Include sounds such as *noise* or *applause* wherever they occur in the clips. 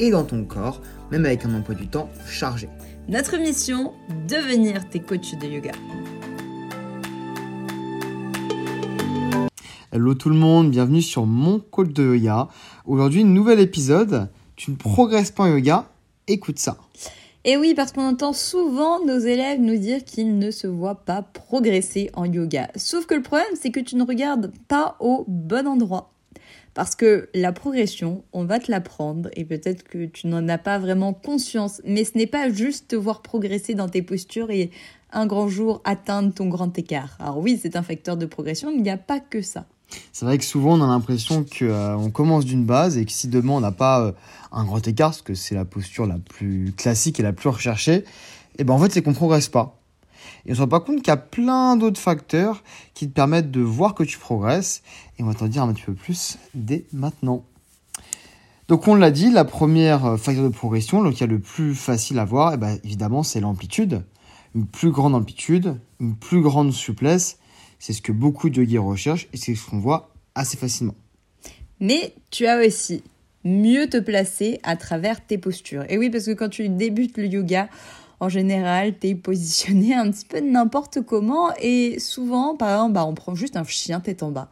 et dans ton corps, même avec un emploi du temps chargé. Notre mission, devenir tes coachs de yoga. Hello tout le monde, bienvenue sur mon coach de yoga. Aujourd'hui, nouvel épisode. Tu ne progresses pas en yoga Écoute ça. Et oui, parce qu'on entend souvent nos élèves nous dire qu'ils ne se voient pas progresser en yoga. Sauf que le problème, c'est que tu ne regardes pas au bon endroit. Parce que la progression, on va te l'apprendre et peut-être que tu n'en as pas vraiment conscience, mais ce n'est pas juste te voir progresser dans tes postures et un grand jour atteindre ton grand écart. Alors oui, c'est un facteur de progression, mais il n'y a pas que ça. C'est vrai que souvent on a l'impression qu'on euh, commence d'une base et que si demain on n'a pas euh, un grand écart, parce que c'est la posture la plus classique et la plus recherchée, et eh ben en fait c'est qu'on progresse pas. Et on se rend pas compte qu'il y a plein d'autres facteurs qui te permettent de voir que tu progresses. Et on va t'en dire un petit peu plus dès maintenant. Donc on l'a dit, la première euh, facteur de progression, lequel est le plus facile à voir, eh ben, évidemment c'est l'amplitude. Une plus grande amplitude, une plus grande souplesse, c'est ce que beaucoup de yogis recherchent et c'est ce qu'on voit assez facilement. Mais tu as aussi mieux te placer à travers tes postures. Et oui, parce que quand tu débutes le yoga, en général, tu es positionné un petit peu n'importe comment. Et souvent, par exemple, bah, on prend juste un chien tête en bas.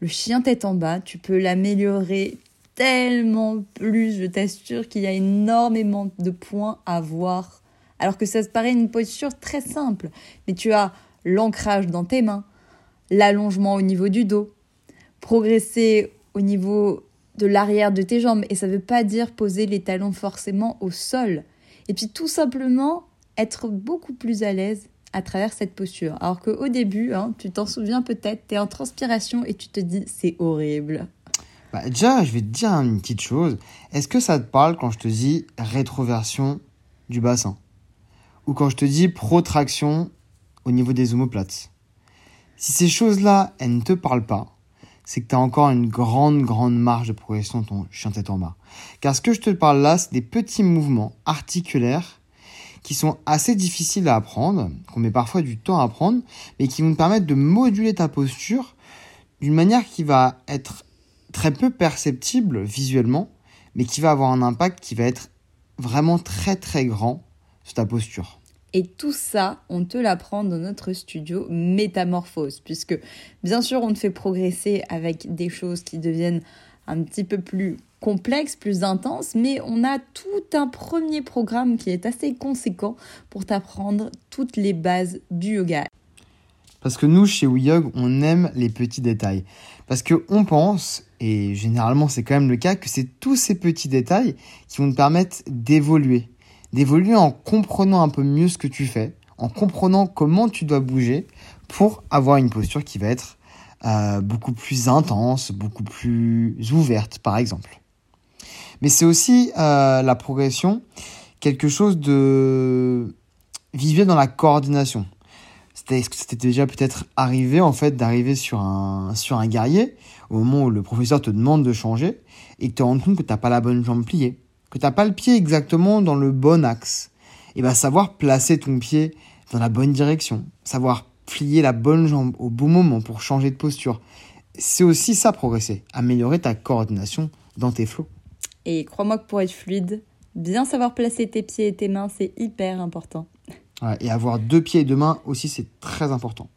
Le chien tête en bas, tu peux l'améliorer tellement plus. Je t'assure qu'il y a énormément de points à voir. Alors que ça te paraît une posture très simple. Mais tu as l'ancrage dans tes mains, l'allongement au niveau du dos, progresser au niveau de l'arrière de tes jambes. Et ça ne veut pas dire poser les talons forcément au sol. Et puis tout simplement être beaucoup plus à l'aise à travers cette posture. Alors qu'au début, hein, tu t'en souviens peut-être, tu es en transpiration et tu te dis c'est horrible. Bah déjà, je vais te dire une petite chose. Est-ce que ça te parle quand je te dis rétroversion du bassin? Ou quand je te dis protraction au niveau des omoplates? Si ces choses-là, elles ne te parlent pas, c'est que tu as encore une grande, grande marge de progression ton chien tête en bas. Car ce que je te parle là, c'est des petits mouvements articulaires qui sont assez difficiles à apprendre, qu'on met parfois du temps à apprendre, mais qui vont te permettre de moduler ta posture d'une manière qui va être très peu perceptible visuellement, mais qui va avoir un impact qui va être vraiment très très grand sur ta posture. Et tout ça, on te l'apprend dans notre studio Métamorphose, puisque bien sûr, on te fait progresser avec des choses qui deviennent un petit peu plus complexes, plus intenses, mais on a tout un premier programme qui est assez conséquent pour t'apprendre toutes les bases du yoga. Parce que nous, chez WeYog, on aime les petits détails. Parce qu'on pense, et généralement c'est quand même le cas, que c'est tous ces petits détails qui vont te permettre d'évoluer, d'évoluer en comprenant un peu mieux ce que tu fais, en comprenant comment tu dois bouger pour avoir une posture qui va être euh, beaucoup plus intense, beaucoup plus ouverte, par exemple. Mais c'est aussi euh, la progression, quelque chose de visuel dans la coordination. C'était déjà peut-être arrivé en fait d'arriver sur un, sur un guerrier au moment où le professeur te demande de changer et que tu te rends compte que tu n'as pas la bonne jambe pliée? Que tu n'as pas le pied exactement dans le bon axe, et bien savoir placer ton pied dans la bonne direction, savoir plier la bonne jambe au bon moment pour changer de posture, c'est aussi ça progresser, améliorer ta coordination dans tes flots. Et crois-moi que pour être fluide, bien savoir placer tes pieds et tes mains, c'est hyper important. et avoir deux pieds et deux mains aussi, c'est très important.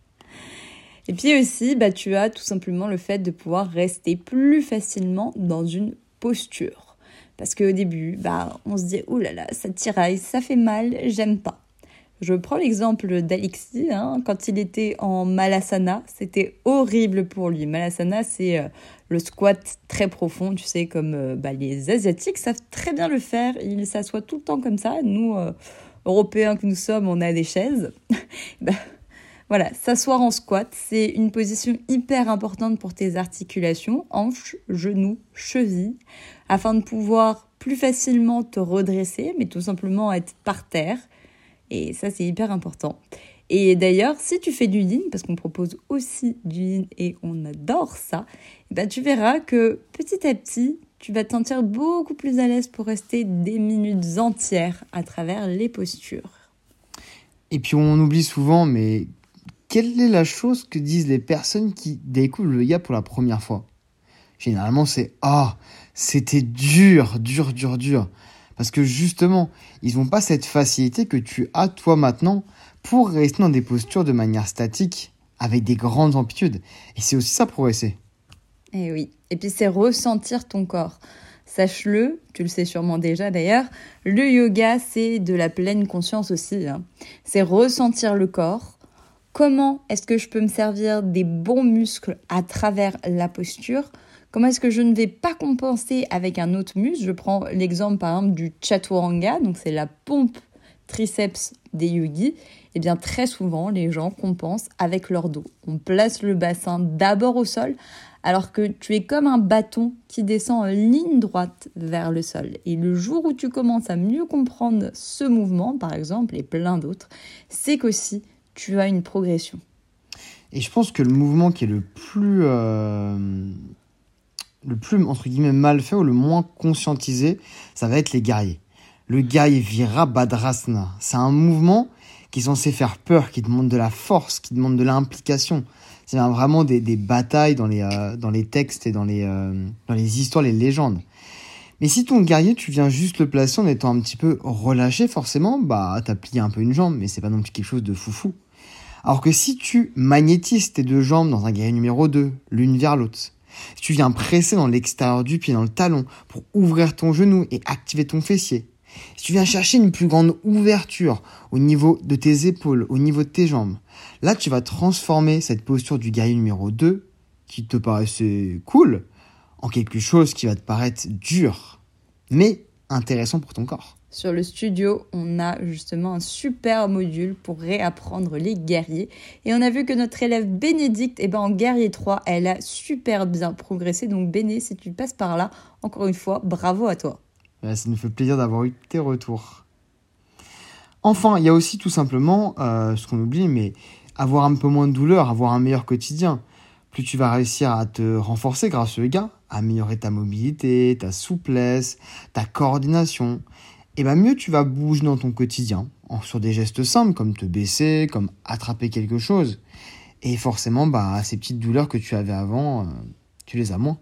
Et puis aussi, bah, tu as tout simplement le fait de pouvoir rester plus facilement dans une posture. Parce qu'au début, bah, on se dit, oh là là, ça tiraille, ça fait mal, j'aime pas. Je prends l'exemple d'Alexis, hein, quand il était en Malasana, c'était horrible pour lui. Malasana, c'est euh, le squat très profond, tu sais, comme euh, bah, les Asiatiques savent très bien le faire. Ils s'assoient tout le temps comme ça. Nous, euh, Européens que nous sommes, on a des chaises. *laughs* bah, voilà, s'asseoir en squat, c'est une position hyper importante pour tes articulations, hanches, genoux, chevilles, afin de pouvoir plus facilement te redresser, mais tout simplement être par terre. Et ça, c'est hyper important. Et d'ailleurs, si tu fais du yin, parce qu'on propose aussi du yin et on adore ça, eh ben tu verras que petit à petit, tu vas te sentir beaucoup plus à l'aise pour rester des minutes entières à travers les postures. Et puis on oublie souvent, mais quelle est la chose que disent les personnes qui découvrent le yoga pour la première fois? Généralement, c'est Ah, c'était dur, dur, dur, dur. Parce que justement, ils n'ont pas cette facilité que tu as toi maintenant pour rester dans des postures de manière statique avec des grandes amplitudes. Et c'est aussi ça progresser. Et eh oui. Et puis c'est ressentir ton corps. Sache-le, tu le sais sûrement déjà d'ailleurs, le yoga c'est de la pleine conscience aussi. Hein. C'est ressentir le corps. Comment est-ce que je peux me servir des bons muscles à travers la posture? Comment est-ce que je ne vais pas compenser avec un autre muscle Je prends l'exemple par exemple du chaturanga, donc c'est la pompe triceps des yogis. Eh bien très souvent les gens compensent avec leur dos. On place le bassin d'abord au sol alors que tu es comme un bâton qui descend en ligne droite vers le sol. Et le jour où tu commences à mieux comprendre ce mouvement, par exemple, et plein d'autres, c'est qu'aussi tu as une progression. Et je pense que le mouvement qui est le plus, euh, plus entre guillemets mal fait ou le moins conscientisé, ça va être les guerriers. Le guerrier Virabhadrasana, c'est un mouvement qui est censé faire peur, qui demande de la force, qui demande de l'implication c'est vraiment des, batailles dans les, euh, dans les textes et dans les, euh, dans les histoires, les légendes. Mais si ton guerrier, tu viens juste le placer en étant un petit peu relâché, forcément, bah, t'as plié un peu une jambe, mais c'est pas non plus quelque chose de foufou. Alors que si tu magnétises tes deux jambes dans un guerrier numéro 2, l'une vers l'autre, tu viens presser dans l'extérieur du pied, dans le talon, pour ouvrir ton genou et activer ton fessier, si tu viens chercher une plus grande ouverture au niveau de tes épaules, au niveau de tes jambes, là tu vas transformer cette posture du guerrier numéro 2, qui te paraissait cool, en quelque chose qui va te paraître dur, mais intéressant pour ton corps. Sur le studio, on a justement un super module pour réapprendre les guerriers. Et on a vu que notre élève Bénédicte, eh ben, en guerrier 3, elle a super bien progressé. Donc Béné, si tu passes par là, encore une fois, bravo à toi. Euh, ça nous fait plaisir d'avoir eu tes retours. Enfin, il y a aussi tout simplement, euh, ce qu'on oublie, mais avoir un peu moins de douleur, avoir un meilleur quotidien. Plus tu vas réussir à te renforcer grâce au yoga, améliorer ta mobilité, ta souplesse, ta coordination, et bien mieux tu vas bouger dans ton quotidien, sur des gestes simples comme te baisser, comme attraper quelque chose. Et forcément, bah, ces petites douleurs que tu avais avant, euh, tu les as moins.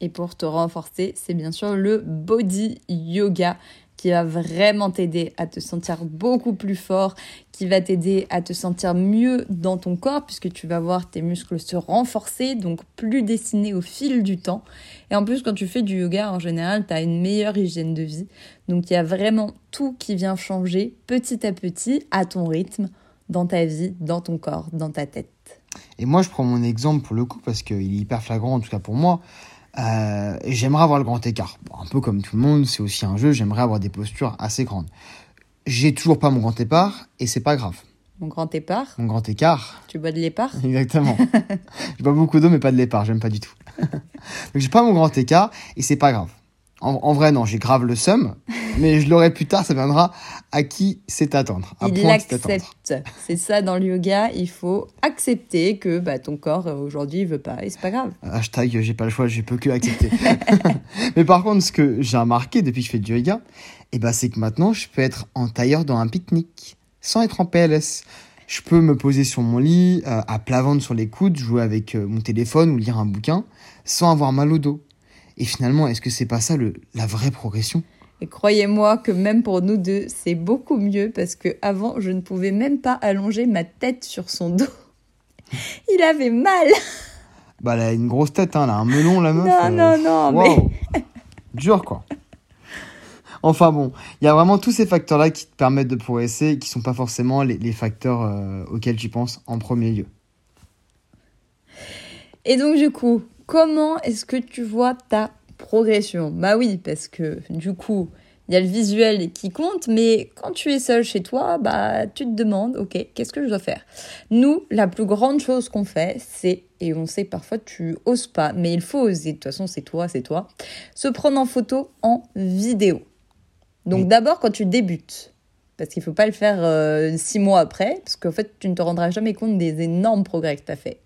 Et pour te renforcer, c'est bien sûr le body yoga qui va vraiment t'aider à te sentir beaucoup plus fort, qui va t'aider à te sentir mieux dans ton corps puisque tu vas voir tes muscles se renforcer, donc plus dessinés au fil du temps. Et en plus, quand tu fais du yoga, en général, tu as une meilleure hygiène de vie. Donc il y a vraiment tout qui vient changer petit à petit à ton rythme, dans ta vie, dans ton corps, dans ta tête. Et moi, je prends mon exemple pour le coup parce qu'il est hyper flagrant, en tout cas pour moi. Euh, j'aimerais avoir le grand écart. un peu comme tout le monde, c'est aussi un jeu, j'aimerais avoir des postures assez grandes. J'ai toujours pas mon grand écart et c'est pas grave. Mon grand écart Mon grand écart. Tu bois de l'écart *laughs* Exactement. je bois beaucoup d'eau mais pas de l'écart, j'aime pas du tout. *laughs* Donc j'ai pas mon grand écart et c'est pas grave. En, vrai, non, j'ai grave le seum, *laughs* mais je l'aurai plus tard, ça viendra à qui c'est attendre. il l'accepte. C'est ça dans le yoga, il faut accepter que bah, ton corps euh, aujourd'hui veut pas et c'est pas grave. Hashtag j'ai pas le choix, je peux que accepter. *laughs* mais par contre, ce que j'ai remarqué depuis que je fais du yoga, et eh bah, c'est que maintenant je peux être en tailleur dans un pique-nique sans être en PLS. Je peux me poser sur mon lit, euh, à plat ventre sur les coudes, jouer avec euh, mon téléphone ou lire un bouquin sans avoir mal au dos. Et finalement, est-ce que c'est pas ça le, la vraie progression? Et croyez-moi que même pour nous deux, c'est beaucoup mieux parce que avant, je ne pouvais même pas allonger ma tête sur son dos. *laughs* Il avait mal. Bah, elle a une grosse tête, hein, elle a un melon, la meuf. Non, non, non, mais. Dur, quoi. Enfin bon, il y a vraiment tous ces facteurs-là qui te permettent de progresser et qui sont pas forcément les, facteurs euh, auxquels tu penses en premier lieu. Et donc, du coup, comment est-ce que tu vois ta progression? Bah oui, parce que du coup, il y a le visuel qui compte, mais quand tu es seul chez toi, bah tu te demandes, ok, qu'est-ce que je dois faire? Nous, la plus grande chose qu'on fait, c'est et on sait parfois tu oses pas, mais il faut oser. De toute façon, c'est toi, c'est toi. Se prendre en photo en vidéo. Donc d'abord quand tu débutes, parce qu'il faut pas le faire euh, six mois après, parce qu'en fait tu ne te rendras jamais compte des énormes progrès que tu as fait.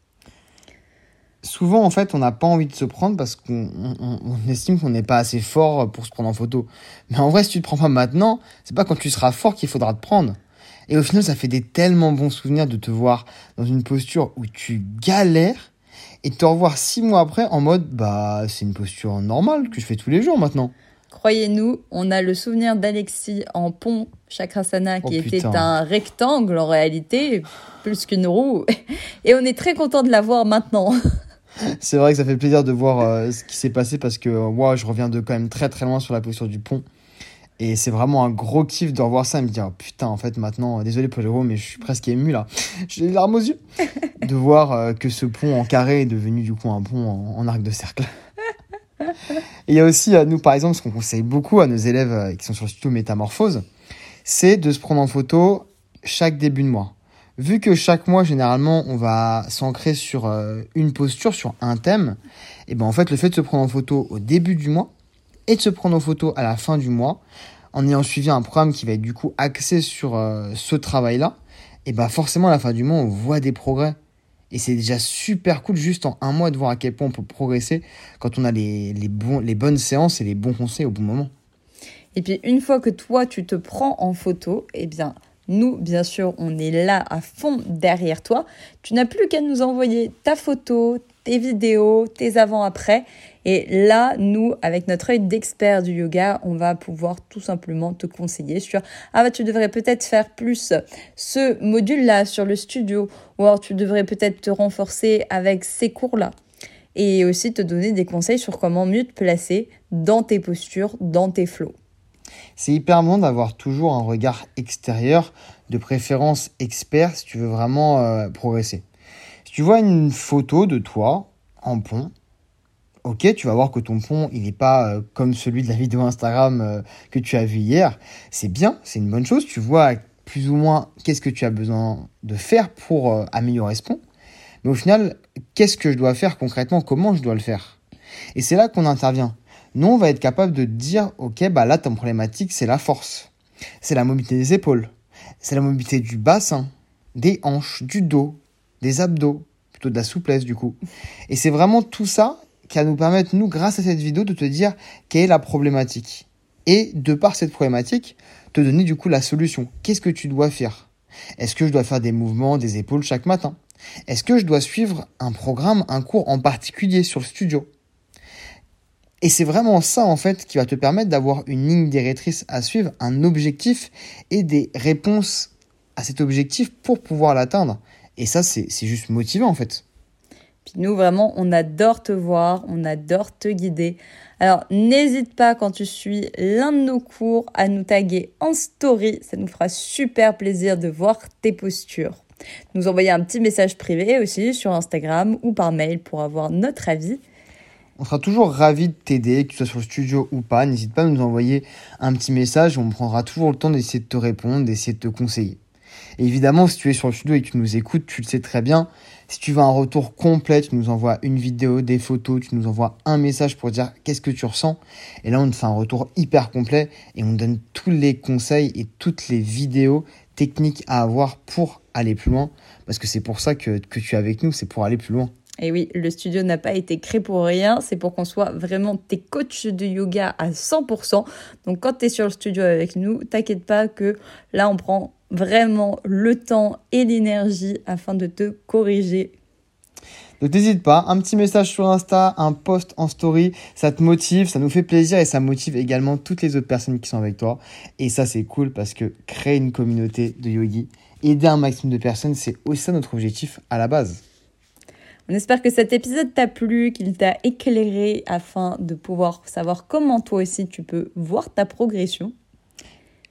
Souvent, en fait, on n'a pas envie de se prendre parce qu'on estime qu'on n'est pas assez fort pour se prendre en photo. Mais en vrai, si tu te prends pas maintenant, c'est pas quand tu seras fort qu'il faudra te prendre. Et au final, ça fait des tellement bons souvenirs de te voir dans une posture où tu galères et de te revoir six mois après en mode, bah, c'est une posture normale que je fais tous les jours maintenant. Croyez-nous, on a le souvenir d'Alexis en pont Chakrasana qui oh, était un rectangle en réalité, plus qu'une roue. *laughs* Et on est très content de l'avoir maintenant. *laughs* *laughs* C'est vrai que ça fait plaisir de voir euh, ce qui s'est passé parce que moi, je reviens de quand même très très loin sur la posture du pont. Et c'est vraiment un gros kiff de revoir ça et me dire putain, en fait, maintenant, désolé pour Jérôme, mais je suis presque ému là. *laughs* J'ai les larmes aux yeux *laughs* de voir euh, que ce pont en carré est devenu du coup un pont en arc de cercle. Et il y a aussi, nous par exemple, ce qu'on conseille beaucoup à nos élèves euh, qui sont sur le studio Métamorphose, c'est de se prendre en photo chaque début de mois. Vu que chaque mois, généralement, on va s'ancrer sur euh, une posture, sur un thème, et ben en fait, le fait de se prendre en photo au début du mois et de se prendre en photo à la fin du mois, en ayant suivi un programme qui va être du coup axé sur euh, ce travail-là, et ben forcément, à la fin du mois, on voit des progrès. Et c'est déjà super cool juste en un mois de voir à quel point on peut progresser quand on a les, les, les bonnes séances et les bons conseils au bon moment. Et puis une fois que toi tu te prends en photo, eh bien nous, bien sûr, on est là à fond derrière toi. Tu n'as plus qu'à nous envoyer ta photo, tes vidéos, tes avant-après. Et là, nous, avec notre œil d'expert du yoga, on va pouvoir tout simplement te conseiller sur ah bah tu devrais peut-être faire plus ce module-là sur le studio ou alors tu devrais peut-être te renforcer avec ces cours-là. Et aussi te donner des conseils sur comment mieux te placer dans tes postures, dans tes flots. C'est hyper bon d'avoir toujours un regard extérieur, de préférence expert, si tu veux vraiment euh, progresser. Si tu vois une photo de toi en pont, ok, tu vas voir que ton pont, il n'est pas euh, comme celui de la vidéo Instagram euh, que tu as vu hier. C'est bien, c'est une bonne chose. Tu vois plus ou moins qu'est-ce que tu as besoin de faire pour améliorer ce pont. Mais au final, qu'est-ce que je dois faire concrètement? Comment je dois le faire? Et c'est là qu'on intervient. Nous, on va être capable de dire, ok, bah là, ton problématique, c'est la force. C'est la mobilité des épaules. C'est la mobilité du bassin, des hanches, du dos, des abdos, plutôt de la souplesse du coup. Et c'est vraiment tout ça qui va nous permettre, nous, grâce à cette vidéo, de te dire quelle est la problématique. Et de par cette problématique, te donner du coup la solution. Qu'est-ce que tu dois faire? Est-ce que je dois faire des mouvements des épaules chaque matin? Est-ce que je dois suivre un programme, un cours en particulier sur le studio? Et c'est vraiment ça, en fait, qui va te permettre d'avoir une ligne directrice à suivre, un objectif et des réponses à cet objectif pour pouvoir l'atteindre. Et ça, c'est juste motivant, en fait. Puis nous, vraiment, on adore te voir, on adore te guider. Alors, n'hésite pas quand tu suis l'un de nos cours à nous taguer en story. Ça nous fera super plaisir de voir tes postures. Nous envoyer un petit message privé aussi sur Instagram ou par mail pour avoir notre avis. On sera toujours ravis de t'aider, que tu sois sur le studio ou pas. N'hésite pas à nous envoyer un petit message. On prendra toujours le temps d'essayer de te répondre, d'essayer de te conseiller. Et évidemment, si tu es sur le studio et que tu nous écoutes, tu le sais très bien. Si tu veux un retour complet, tu nous envoies une vidéo, des photos, tu nous envoies un message pour dire qu'est-ce que tu ressens. Et là, on te fait un retour hyper complet et on donne tous les conseils et toutes les vidéos techniques à avoir pour aller plus loin. Parce que c'est pour ça que, que tu es avec nous, c'est pour aller plus loin. Et oui, le studio n'a pas été créé pour rien, c'est pour qu'on soit vraiment tes coachs de yoga à 100%. Donc quand tu es sur le studio avec nous, t'inquiète pas que là on prend vraiment le temps et l'énergie afin de te corriger. Donc n'hésite pas, un petit message sur Insta, un post en story, ça te motive, ça nous fait plaisir et ça motive également toutes les autres personnes qui sont avec toi. Et ça c'est cool parce que créer une communauté de yogi, aider un maximum de personnes, c'est aussi notre objectif à la base. On espère que cet épisode t'a plu, qu'il t'a éclairé afin de pouvoir savoir comment toi aussi tu peux voir ta progression.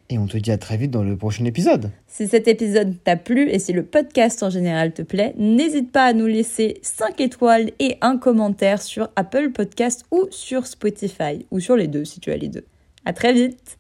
Et on te dit à très vite dans le prochain épisode. Si cet épisode t'a plu et si le podcast en général te plaît, n'hésite pas à nous laisser 5 étoiles et un commentaire sur Apple Podcast ou sur Spotify, ou sur les deux si tu as les deux. À très vite